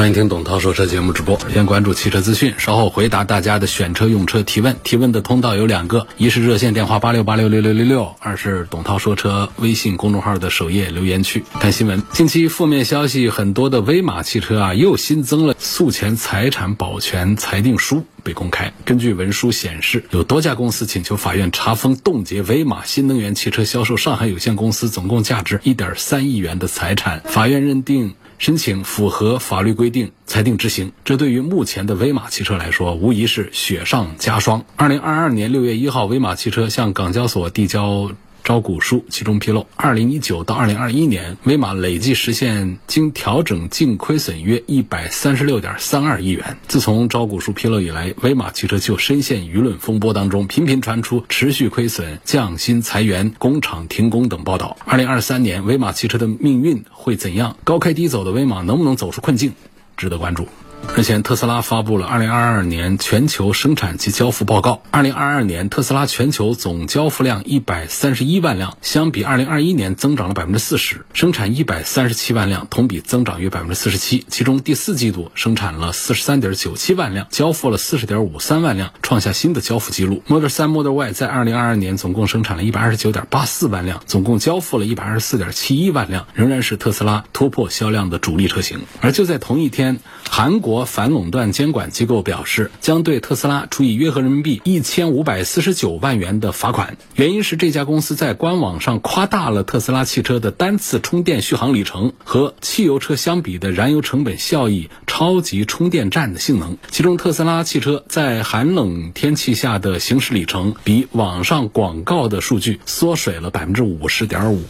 欢迎听董涛说车节目直播，先关注汽车资讯，稍后回答大家的选车用车提问。提问的通道有两个，一是热线电话八六八六六六六六，二是董涛说车微信公众号的首页留言区看新闻。近期负面消息很多的威马汽车啊，又新增了诉前财产保全裁定书。被公开。根据文书显示，有多家公司请求法院查封冻结威马新能源汽车销售上海有限公司总共价值一点三亿元的财产。法院认定申请符合法律规定，裁定执行。这对于目前的威马汽车来说，无疑是雪上加霜。二零二二年六月一号，威马汽车向港交所递交。招股书其中披露，二零一九到二零二一年，威马累计实现经调整净亏损约一百三十六点三二亿元。自从招股书披露以来，威马汽车就深陷舆论风波当中，频频传出持续亏损、降薪裁员、工厂停工等报道。二零二三年，威马汽车的命运会怎样？高开低走的威马能不能走出困境？值得关注。日前，特斯拉发布了2022年全球生产及交付报告。2022年，特斯拉全球总交付量131万辆，相比2021年增长了40%，生产137万辆，同比增长约47%。其中第四季度生产了43.97万辆，交付了40.53万辆，创下新的交付记录。Model 3、Model Y 在2022年总共生产了129.84万辆，总共交付了124.71万辆，仍然是特斯拉突破销量的主力车型。而就在同一天，韩国。国反垄断监管机构表示，将对特斯拉处以约合人民币一千五百四十九万元的罚款。原因是这家公司在官网上夸大了特斯拉汽车的单次充电续航里程和汽油车相比的燃油成本效益超级充电站的性能。其中，特斯拉汽车在寒冷天气下的行驶里程比网上广告的数据缩水了百分之五十点五。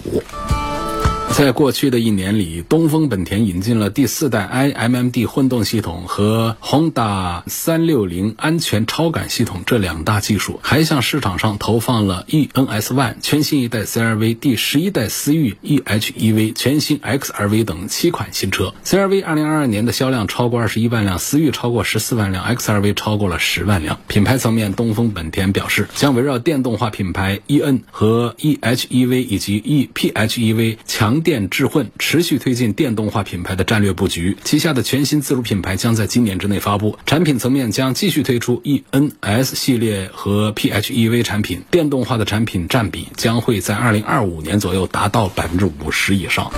在过去的一年里，东风本田引进了第四代 iMMD 混动系统和 Honda 360安全超感系统这两大技术，还向市场上投放了 eNS One 全新一代 CRV、第十一代思域 eHEV、全新 XRV 等七款新车。CRV 2022年的销量超过二十一万辆，思域超过十四万辆，XRV 超过了十万辆。品牌层面，东风本田表示将围绕电动化品牌 eN 和 eHEV 以及 ePHEV 强。电智混持续推进电动化品牌的战略布局，旗下的全新自主品牌将在今年之内发布。产品层面将继续推出 eNS 系列和 PHEV 产品，电动化的产品占比将会在二零二五年左右达到百分之五十以上。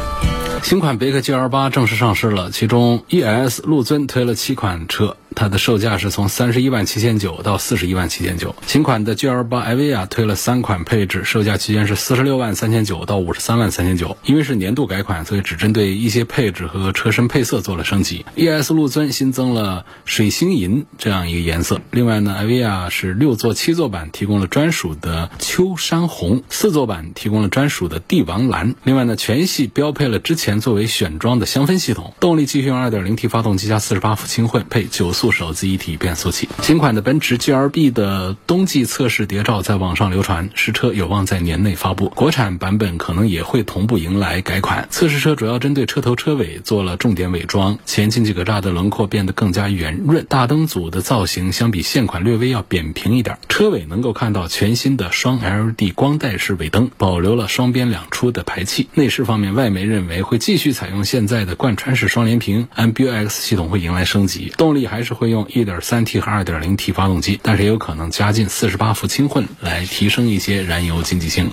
新款别克 GL 八正式上市了，其中 ES 陆尊推了七款车。它的售价是从三十一万七千九到四十一万七千九。新款的 GL 八艾维亚推了三款配置，售价区间是四十六万三千九到五十三万三千九。因为是年度改款，所以只针对一些配置和车身配色做了升级。ES 陆尊新增了水星银这样一个颜色。另外呢，艾维亚是六座、七座版提供了专属的秋山红，四座版提供了专属的帝王蓝。另外呢，全系标配了之前作为选装的香氛系统。动力继续用 2.0T 发动机加四十八伏轻混配九速。速手自一体变速器，新款的奔驰 GLB 的冬季测试谍照在网上流传，实车有望在年内发布。国产版本可能也会同步迎来改款。测试车主要针对车头车尾做了重点伪装，前进气格栅的轮廓变得更加圆润，大灯组的造型相比现款略微要扁平一点。车尾能够看到全新的双 LED 光带式尾灯，保留了双边两出的排气。内饰方面，外媒认为会继续采用现在的贯穿式双联屏，MBUX 系统会迎来升级，动力还是。会用 1.3T 和 2.0T 发动机，但是也有可能加进48伏轻混来提升一些燃油经济性。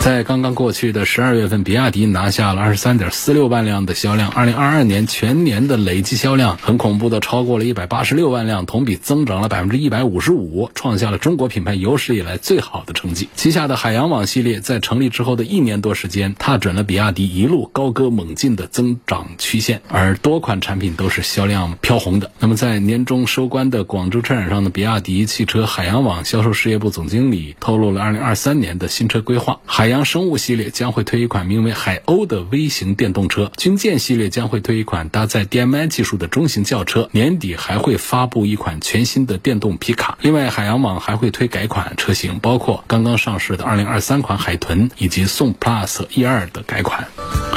在刚刚过去的十二月份，比亚迪拿下了23.46万辆的销量，2022年全年的累计销量很恐怖的超过了186万辆，同比增长了155%，创下了中国品牌有史以来最好的成绩。旗下的海洋网系列在成立之后的一年多时间，踏准了比亚迪一路高歌猛进的增长曲线，而多款产品都是销量飘红的。那么在年终收官的广州车展上的比亚迪汽车海洋网销售事业部总经理透露了2023年的新车规划。海洋生物系列将会推一款名为海鸥的微型电动车，军舰系列将会推一款搭载 DMI 技术的中型轿车，年底还会发布一款全新的电动皮卡。另外，海洋网还会推改款车型，包括刚刚上市的2023款海豚以及宋 Plus E2 的改款。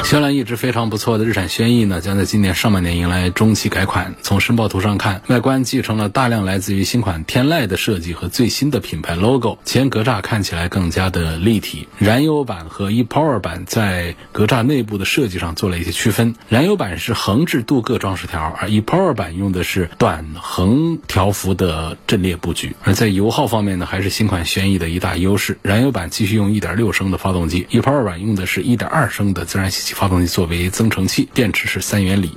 销量一直非常不错的日产轩逸呢，将在今年上半年迎来中期改款。从申报图上看，外观继承了大量来自于新款天籁的设计和最新的品牌 logo，前格栅看起来更加的立体。燃油版和 ePower 版在格栅内部的设计上做了一些区分，燃油版是横置镀铬装饰条，而 ePower 版用的是短横条幅的阵列布局。而在油耗方面呢，还是新款轩逸的一大优势。燃油版继续用1.6升的发动机，ePower 版用的是1.2升的自然吸气发动机作为增程器，电池是三元锂。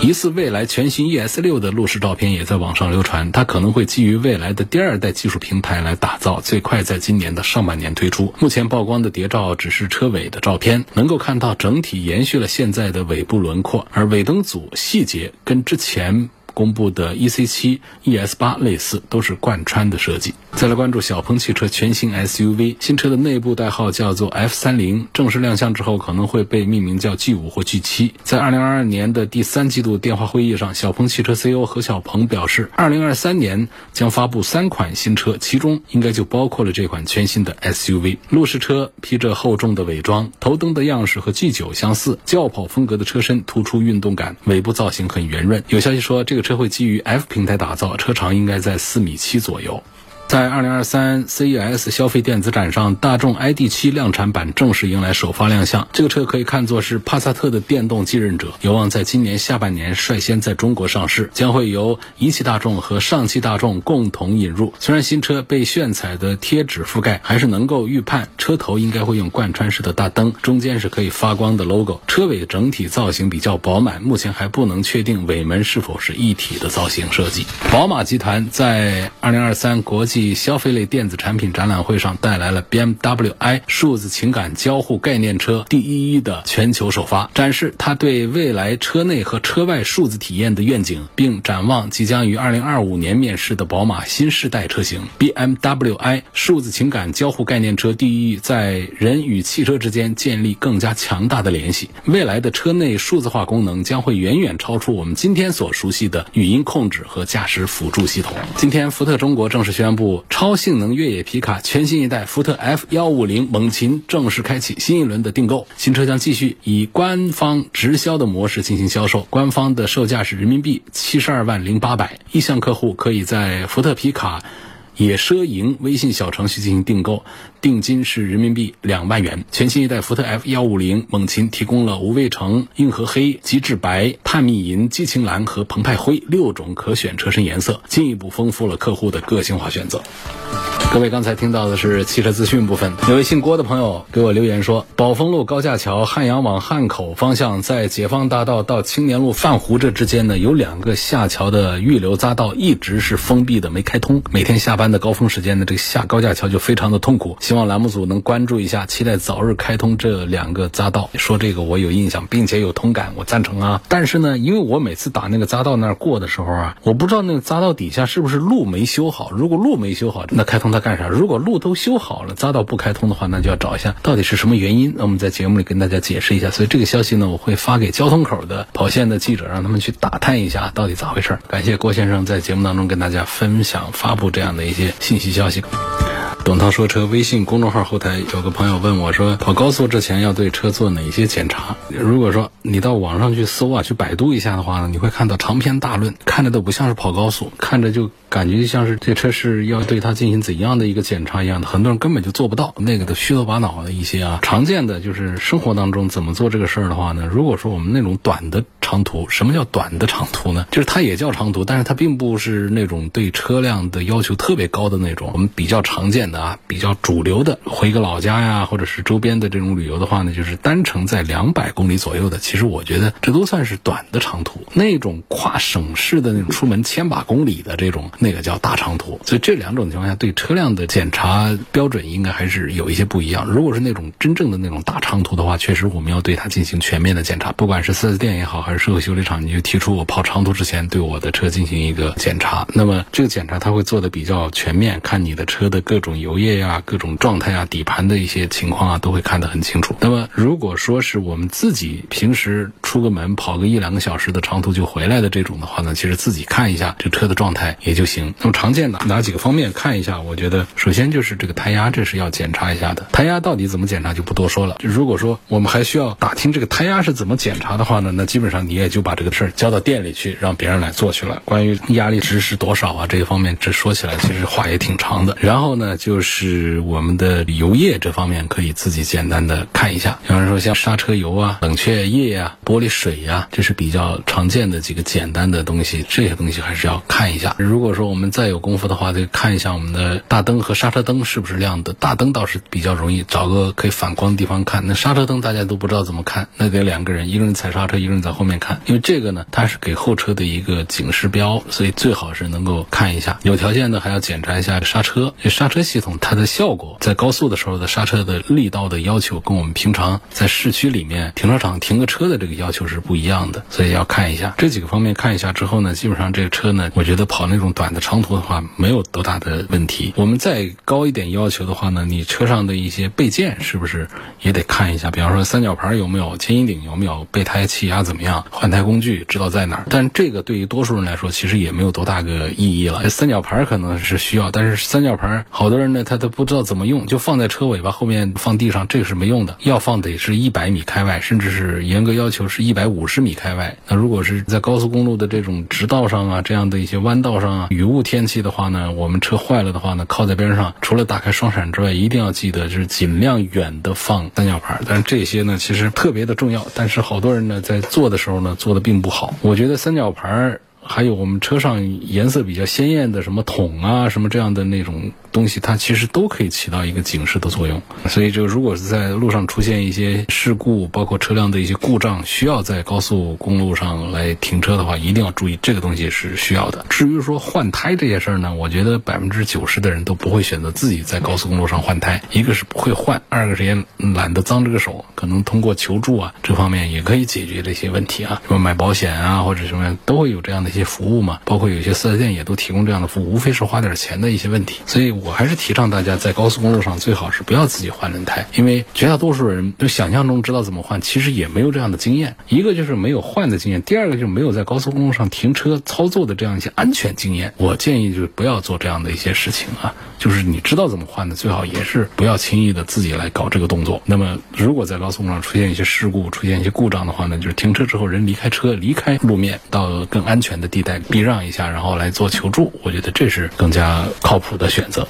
疑似未来全新 ES 六的路试照片也在网上流传，它可能会基于未来的第二代技术平台来打造，最快在今年的上半年推出。目前曝光的谍照只是车尾的照片，能够看到整体延续了现在的尾部轮廓，而尾灯组细节跟之前。公布的 EC7、ES8 类似，都是贯穿的设计。再来关注小鹏汽车全新 SUV，新车的内部代号叫做 F30，正式亮相之后可能会被命名叫 G5 或 G7。在2022年的第三季度电话会议上，小鹏汽车 CEO 何小鹏表示，2023年将发布三款新车，其中应该就包括了这款全新的 SUV。路试车披着厚重的伪装，头灯的样式和 G9 相似，轿跑风格的车身突出运动感，尾部造型很圆润。有消息说这个。车会基于 F 平台打造，车长应该在四米七左右。在二零二三 CES 消费电子展上，大众 ID.7 量产版正式迎来首发亮相。这个车可以看作是帕萨特的电动继任者，有望在今年下半年率先在中国上市，将会由一汽大众和上汽大众共同引入。虽然新车被炫彩的贴纸覆盖，还是能够预判车头应该会用贯穿式的大灯，中间是可以发光的 logo。车尾整体造型比较饱满，目前还不能确定尾门是否是一体的造型设计。宝马集团在二零二三国际消费类电子产品展览会上带来了 BMW i 数字情感交互概念车第一的全球首发，展示它对未来车内和车外数字体验的愿景，并展望即将于二零二五年面世的宝马新世代车型 BMW i 数字情感交互概念车第一在人与汽车之间建立更加强大的联系。未来的车内数字化功能将会远远超出我们今天所熟悉的语音控制和驾驶辅助系统。今天，福特中国正式宣布。超性能越野皮卡全新一代福特 F 幺五零猛禽正式开启新一轮的订购，新车将继续以官方直销的模式进行销售，官方的售价是人民币七十二万零八百，意向客户可以在福特皮卡。也奢营微信小程序进行订购，定金是人民币两万元。全新一代福特 F 幺五零猛禽提供了无畏橙、硬核黑、极致白、探秘银、激情蓝和澎湃灰六种可选车身颜色，进一步丰富了客户的个性化选择。各位刚才听到的是汽车资讯部分。有位姓郭的朋友给我留言说，宝丰路高架桥汉阳往汉口方向，在解放大道到青年路泛湖这之间呢，有两个下桥的预留匝道一直是封闭的，没开通。每天下班的高峰时间呢，这个下高架桥就非常的痛苦。希望栏目组能关注一下，期待早日开通这两个匝道。说这个我有印象，并且有同感，我赞成啊。但是呢，因为我每次打那个匝道那儿过的时候啊，我不知道那个匝道底下是不是路没修好。如果路没修好，那开通它。干啥？如果路都修好了，匝道不开通的话，那就要找一下到底是什么原因。那我们在节目里跟大家解释一下。所以这个消息呢，我会发给交通口的跑线的记者，让他们去打探一下到底咋回事。感谢郭先生在节目当中跟大家分享发布这样的一些信息消息。董涛说车微信公众号后台有个朋友问我说，跑高速之前要对车做哪些检查？如果说你到网上去搜啊，去百度一下的话呢，你会看到长篇大论，看着都不像是跑高速，看着就感觉像是这车是要对它进行怎样样的一个检查一样的。很多人根本就做不到，那个的虚头巴脑的一些啊。常见的就是生活当中怎么做这个事儿的话呢？如果说我们那种短的长途，什么叫短的长途呢？就是它也叫长途，但是它并不是那种对车辆的要求特别高的那种。我们比较常见的。啊，比较主流的，回个老家呀，或者是周边的这种旅游的话呢，就是单程在两百公里左右的。其实我觉得这都算是短的长途。那种跨省市的那种出门千把公里的这种，那个叫大长途。所以这两种情况下，对车辆的检查标准应该还是有一些不一样。如果是那种真正的那种大长途的话，确实我们要对它进行全面的检查，不管是 4S 店也好，还是社会修理厂，你就提出我跑长途之前对我的车进行一个检查。那么这个检查它会做的比较全面，看你的车的各种油液呀、各种状态啊、底盘的一些情况啊，都会看得很清楚。那么如果说是我们自己平时出个门跑个一两个小时的长途就回来的这种的话呢，其实自己看一下这车的状态也就行。那么常见的哪几个方面看一下？我觉得首先就是这个胎压，这是要检查一下的。胎压到底怎么检查就不多说了。如果说我们还需要打听这个胎压是怎么检查的话呢，那基本上你也就把这个事儿交到店里去，让别人来做去了。关于压力值是多少啊，这一方面这说起来其实话也挺长的。然后呢，就是我们的油液这方面可以自己简单的看一下，比方说像刹车油啊、冷却液呀、玻璃水呀，这是比较常见的几个简单的东西，这些东西还是要看一下。如果说我们再有功夫的话，就看一下我们的大灯和刹车灯是不是亮的。大灯倒是比较容易找个可以反光的地方看，那刹车灯大家都不知道怎么看，那得两个人，一个人踩刹车，一个人在后面面看，因为这个呢，它是给后车的一个警示标，所以最好是能够看一下。有条件的还要检查一下刹车，这刹车系统它的效果，在高速的时候的刹车的力道的要求，跟我们平常在市区里面停车场停个车的这个要求是不一样的，所以要看一下这几个方面。看一下之后呢，基本上这个车呢，我觉得跑那种短的长途的话，没有多大的问题。我们再高一点要求的话呢，你车上的一些备件是不是也得看一下？比方说三角牌有没有，牵引顶有没有，备胎气压怎么样，换胎工具知道在哪儿。但这个对于多数人来说，其实也没有多大个意义了。三角牌可能是需要，但是三角牌好多人呢，他都不知道怎么用，就放在车尾巴后面放地上，这个是没用的。要放得是一百米开外，甚至是严格要求是一百五十米开外。那如果是在高速公路的这种直道上啊，这样的一些弯道上啊，雨雾天气的话呢，我们车坏了的话呢，靠在边上，除了打开双闪之外，一定要记得就是尽量远的放三角牌。但是这些呢，其实特别的重要，但是好多人呢在做的时时候呢，做的并不好。我觉得三角牌。还有我们车上颜色比较鲜艳的什么桶啊，什么这样的那种东西，它其实都可以起到一个警示的作用。所以，就如果是在路上出现一些事故，包括车辆的一些故障，需要在高速公路上来停车的话，一定要注意这个东西是需要的。至于说换胎这些事儿呢，我觉得百分之九十的人都不会选择自己在高速公路上换胎，一个是不会换，二个是也懒得脏这个手，可能通过求助啊这方面也可以解决这些问题啊，什么买保险啊或者什么都会有这样的一些。服务嘛，包括有些四 S 店也都提供这样的服务，无非是花点钱的一些问题。所以我还是提倡大家在高速公路上最好是不要自己换轮胎，因为绝大多数人就想象中知道怎么换，其实也没有这样的经验。一个就是没有换的经验，第二个就是没有在高速公路上停车操作的这样一些安全经验。我建议就是不要做这样的一些事情啊，就是你知道怎么换的，最好也是不要轻易的自己来搞这个动作。那么如果在高速公路上出现一些事故、出现一些故障的话呢，就是停车之后人离开车、离开路面到更安全的。地带避让一下，然后来做求助，我觉得这是更加靠谱的选择。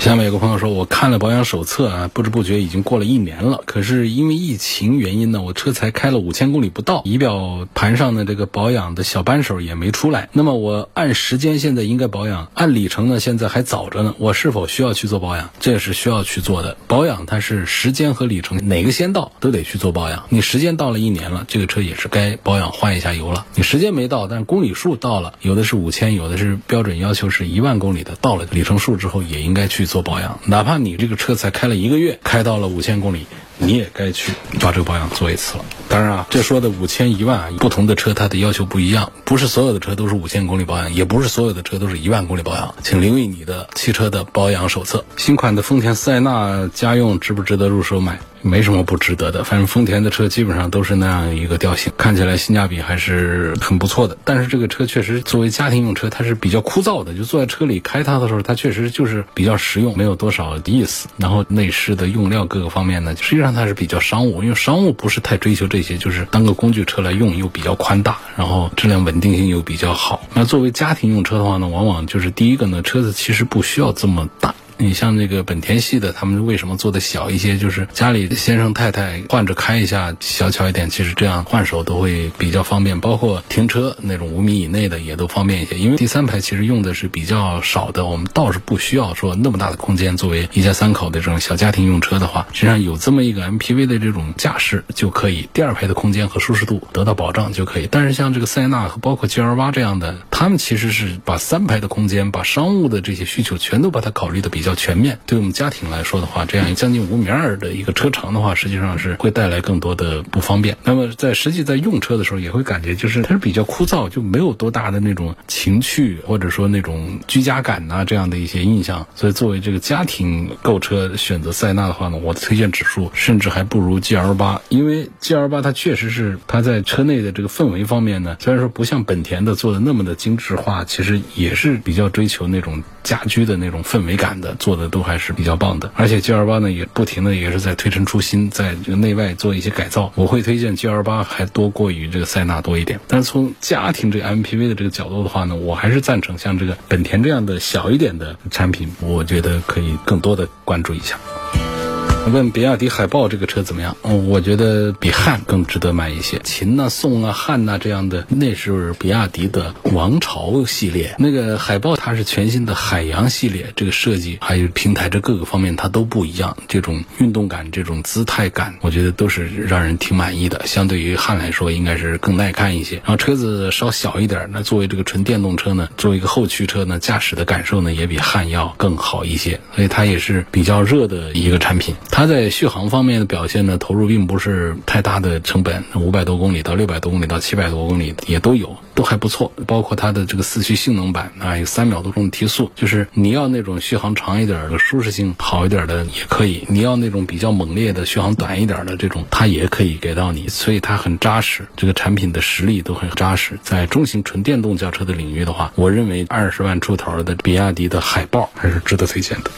下面有个朋友说，我看了保养手册啊，不知不觉已经过了一年了。可是因为疫情原因呢，我车才开了五千公里不到，仪表盘上的这个保养的小扳手也没出来。那么我按时间现在应该保养，按里程呢现在还早着呢。我是否需要去做保养？这是需要去做的。保养它是时间和里程哪个先到都得去做保养。你时间到了一年了，这个车也是该保养换一下油了。你时间没到，但是公里数到了，有的是五千，有的是标准要求是一万公里的，到了里程数之后也应该去。做保养，哪怕你这个车才开了一个月，开到了五千公里，你也该去把这个保养做一次了。当然啊，这说的五千一万啊，不同的车它的要求不一样，不是所有的车都是五千公里保养，也不是所有的车都是一万公里保养。请留意你的汽车的保养手册。新款的丰田塞纳家用值不值得入手买？没什么不值得的，反正丰田的车基本上都是那样一个调性，看起来性价比还是很不错的。但是这个车确实作为家庭用车，它是比较枯燥的，就坐在车里开它的时候，它确实就是比较实用，没有多少意思。然后内饰的用料各个方面呢，实际上它是比较商务，因为商务不是太追求这些，就是当个工具车来用，又比较宽大，然后质量稳定性又比较好。那作为家庭用车的话呢，往往就是第一个呢，车子其实不需要这么大。你像那个本田系的，他们为什么做的小一些？就是家里先生太太换着开一下，小巧一点，其实这样换手都会比较方便。包括停车那种五米以内的也都方便一些，因为第三排其实用的是比较少的，我们倒是不需要说那么大的空间。作为一家三口的这种小家庭用车的话，实际上有这么一个 MPV 的这种架势就可以，第二排的空间和舒适度得到保障就可以。但是像这个塞纳和包括 GL 八这样的，他们其实是把三排的空间、把商务的这些需求全都把它考虑的比较全面。对我们家庭来说的话，这样将近五米二的一个车长的话，实际上是会带来更多的不方便。那么在实际在用车的时候，也会感觉就是它是比较枯燥，就没有多大的那种情趣或者说那种居家感呐这样的一些印象。所以作为这个家庭购车选择塞纳的话呢，我的推荐指数甚至还不如 GL 八，因为 GL 八它确实是它在车内的这个氛围方面呢，虽然说不像本田的做的那么的精致化，其实也是比较追求那种家居的那种氛围感的，做的都还是比较棒的。而且 GL 八呢也不停的也是在推陈出新，在这个内外做一些改造。我会推荐 GL 八还多过于这个塞纳多一点。但是从家庭这个 MPV 的这个角度的话呢，我还是赞成像这个本田这样的小一点的产品，我觉得可以更多的关注一下。问比亚迪海豹这个车怎么样？嗯，我觉得比汉更值得买一些。秦呐、宋啊、汉呐这样的，那是比亚迪的王朝系列。那个海豹它是全新的海洋系列，这个设计还有平台这各个方面它都不一样。这种运动感、这种姿态感，我觉得都是让人挺满意的。相对于汉来说，应该是更耐看一些。然后车子稍小一点，那作为这个纯电动车呢，作为一个后驱车呢，驾驶的感受呢也比汉要更好一些。所以它也是比较热的一个产品。它在续航方面的表现呢，投入并不是太大的成本，五百多公里到六百多公里到七百多公里也都有，都还不错。包括它的这个四驱性能版啊，有三秒多钟的提速，就是你要那种续航长一点的、舒适性好一点的也可以；你要那种比较猛烈的、续航短一点的这种，它也可以给到你。所以它很扎实，这个产品的实力都很扎实。在中型纯电动轿车的领域的话，我认为二十万出头的比亚迪的海豹还是值得推荐的。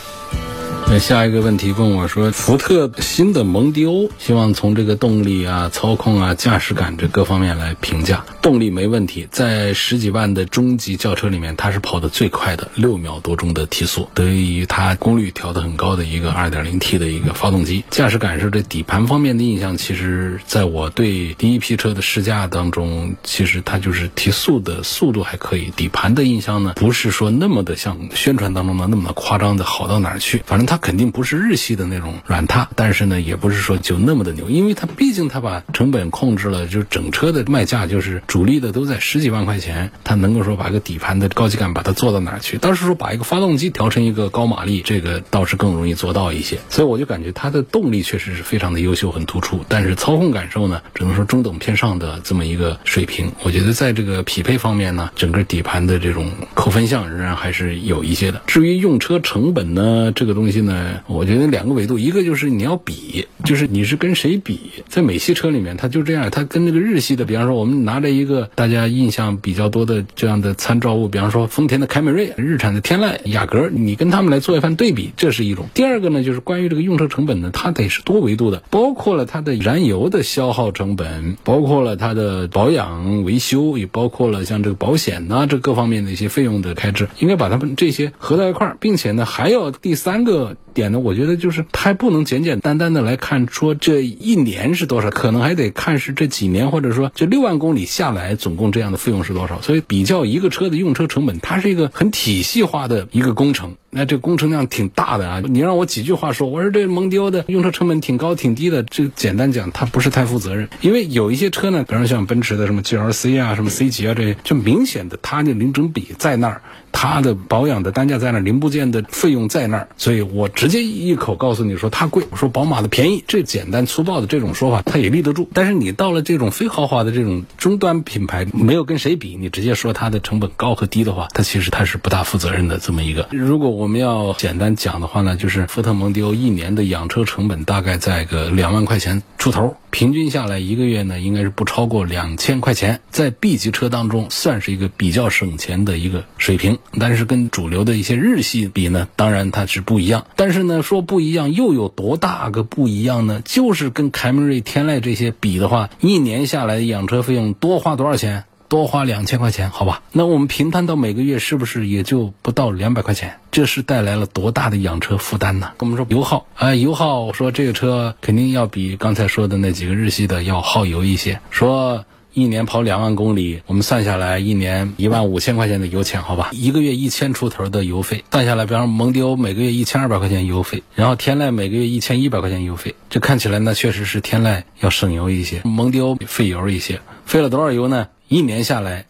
那下一个问题问我说，福特新的蒙迪欧，希望从这个动力啊、操控啊、驾驶感这各方面来评价。动力没问题，在十几万的中级轿车里面，它是跑得最快的，六秒多钟的提速，得益于它功率调得很高的一个 2.0T 的一个发动机。驾驶感受这底盘方面的印象，其实在我对第一批车的试驾当中，其实它就是提速的速度还可以，底盘的印象呢，不是说那么的像宣传当中的那么的夸张的好到哪儿去，反正它。它肯定不是日系的那种软塌，但是呢，也不是说就那么的牛，因为它毕竟它把成本控制了，就整车的卖价就是主力的都在十几万块钱，它能够说把一个底盘的高级感把它做到哪儿去？倒是说把一个发动机调成一个高马力，这个倒是更容易做到一些。所以我就感觉它的动力确实是非常的优秀，很突出，但是操控感受呢，只能说中等偏上的这么一个水平。我觉得在这个匹配方面呢，整个底盘的这种扣分项仍然还是有一些的。至于用车成本呢，这个东西呢。我觉得两个维度，一个就是你要比，就是你是跟谁比。在美系车里面，它就这样，它跟那个日系的，比方说我们拿着一个大家印象比较多的这样的参照物，比方说丰田的凯美瑞、日产的天籁、雅阁，你跟他们来做一番对比，这是一种。第二个呢，就是关于这个用车成本呢，它得是多维度的，包括了它的燃油的消耗成本，包括了它的保养维修，也包括了像这个保险呐，这各方面的一些费用的开支，应该把它们这些合到一块儿，并且呢，还要第三个。点呢，我觉得就是它还不能简简单单的来看说这一年是多少，可能还得看是这几年，或者说这六万公里下来总共这样的费用是多少。所以比较一个车的用车成本，它是一个很体系化的一个工程。那这工程量挺大的啊！你让我几句话说，我说这蒙迪欧的用车成本挺高挺低的，这简单讲，它不是太负责任。因为有一些车呢，比如像奔驰的什么 GLC 啊、什么 C 级啊，这些就明显的它的零整比在那儿，它的保养的单价在那儿，零部件的费用在那儿，所以我直接一口告诉你说它贵。我说宝马的便宜，这简单粗暴的这种说法，它也立得住。但是你到了这种非豪华的这种终端品牌，没有跟谁比，你直接说它的成本高和低的话，它其实它是不大负责任的这么一个。如果我我们要简单讲的话呢，就是福特蒙迪欧一年的养车成本大概在个两万块钱出头，平均下来一个月呢应该是不超过两千块钱，在 B 级车当中算是一个比较省钱的一个水平。但是跟主流的一些日系比呢，当然它是不一样。但是呢，说不一样又有多大个不一样呢？就是跟凯美瑞、天籁这些比的话，一年下来养车费用多花多少钱？多花两千块钱，好吧？那我们平摊到每个月是不是也就不到两百块钱？这是带来了多大的养车负担呢？跟我们说油耗啊，油耗说这个车肯定要比刚才说的那几个日系的要耗油一些，说。一年跑两万公里，我们算下来一年一万五千块钱的油钱，好吧？一个月一千出头的油费，算下来，比方蒙迪欧每个月一千二百块钱油费，然后天籁每个月一千一百块钱油费，这看起来呢，确实是天籁要省油一些，蒙迪欧费油一些，费了多少油呢？一年下来，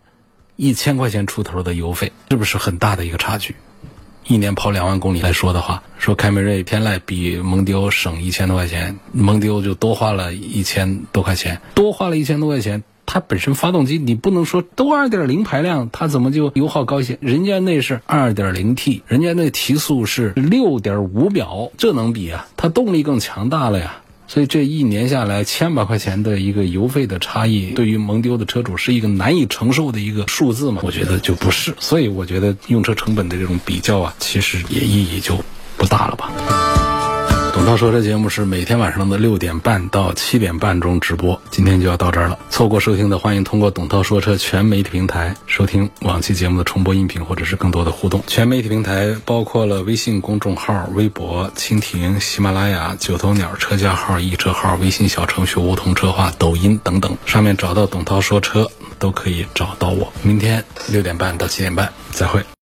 一千块钱出头的油费，是不是很大的一个差距？一年跑两万公里来说的话，说凯美瑞、天籁比蒙迪欧省一千多块钱，蒙迪欧就多花了一千多块钱，多花了一千多块钱。它本身发动机，你不能说都二点零排量，它怎么就油耗高一些？人家那是二点零 T，人家那提速是六点五秒，这能比啊？它动力更强大了呀。所以这一年下来，千把块钱的一个油费的差异，对于蒙丢的车主是一个难以承受的一个数字嘛？我觉得就不是。所以我觉得用车成本的这种比较啊，其实也意义就不大了吧。董涛说车节目是每天晚上的六点半到七点半中直播，今天就要到这儿了。错过收听的，欢迎通过董涛说车全媒体平台收听往期节目的重播音频，或者是更多的互动。全媒体平台包括了微信公众号、微博、蜻蜓、喜马拉雅、九头鸟车架号、易车号、微信小程序梧桐车话、抖音等等，上面找到董涛说车都可以找到我。明天六点半到七点半，再会。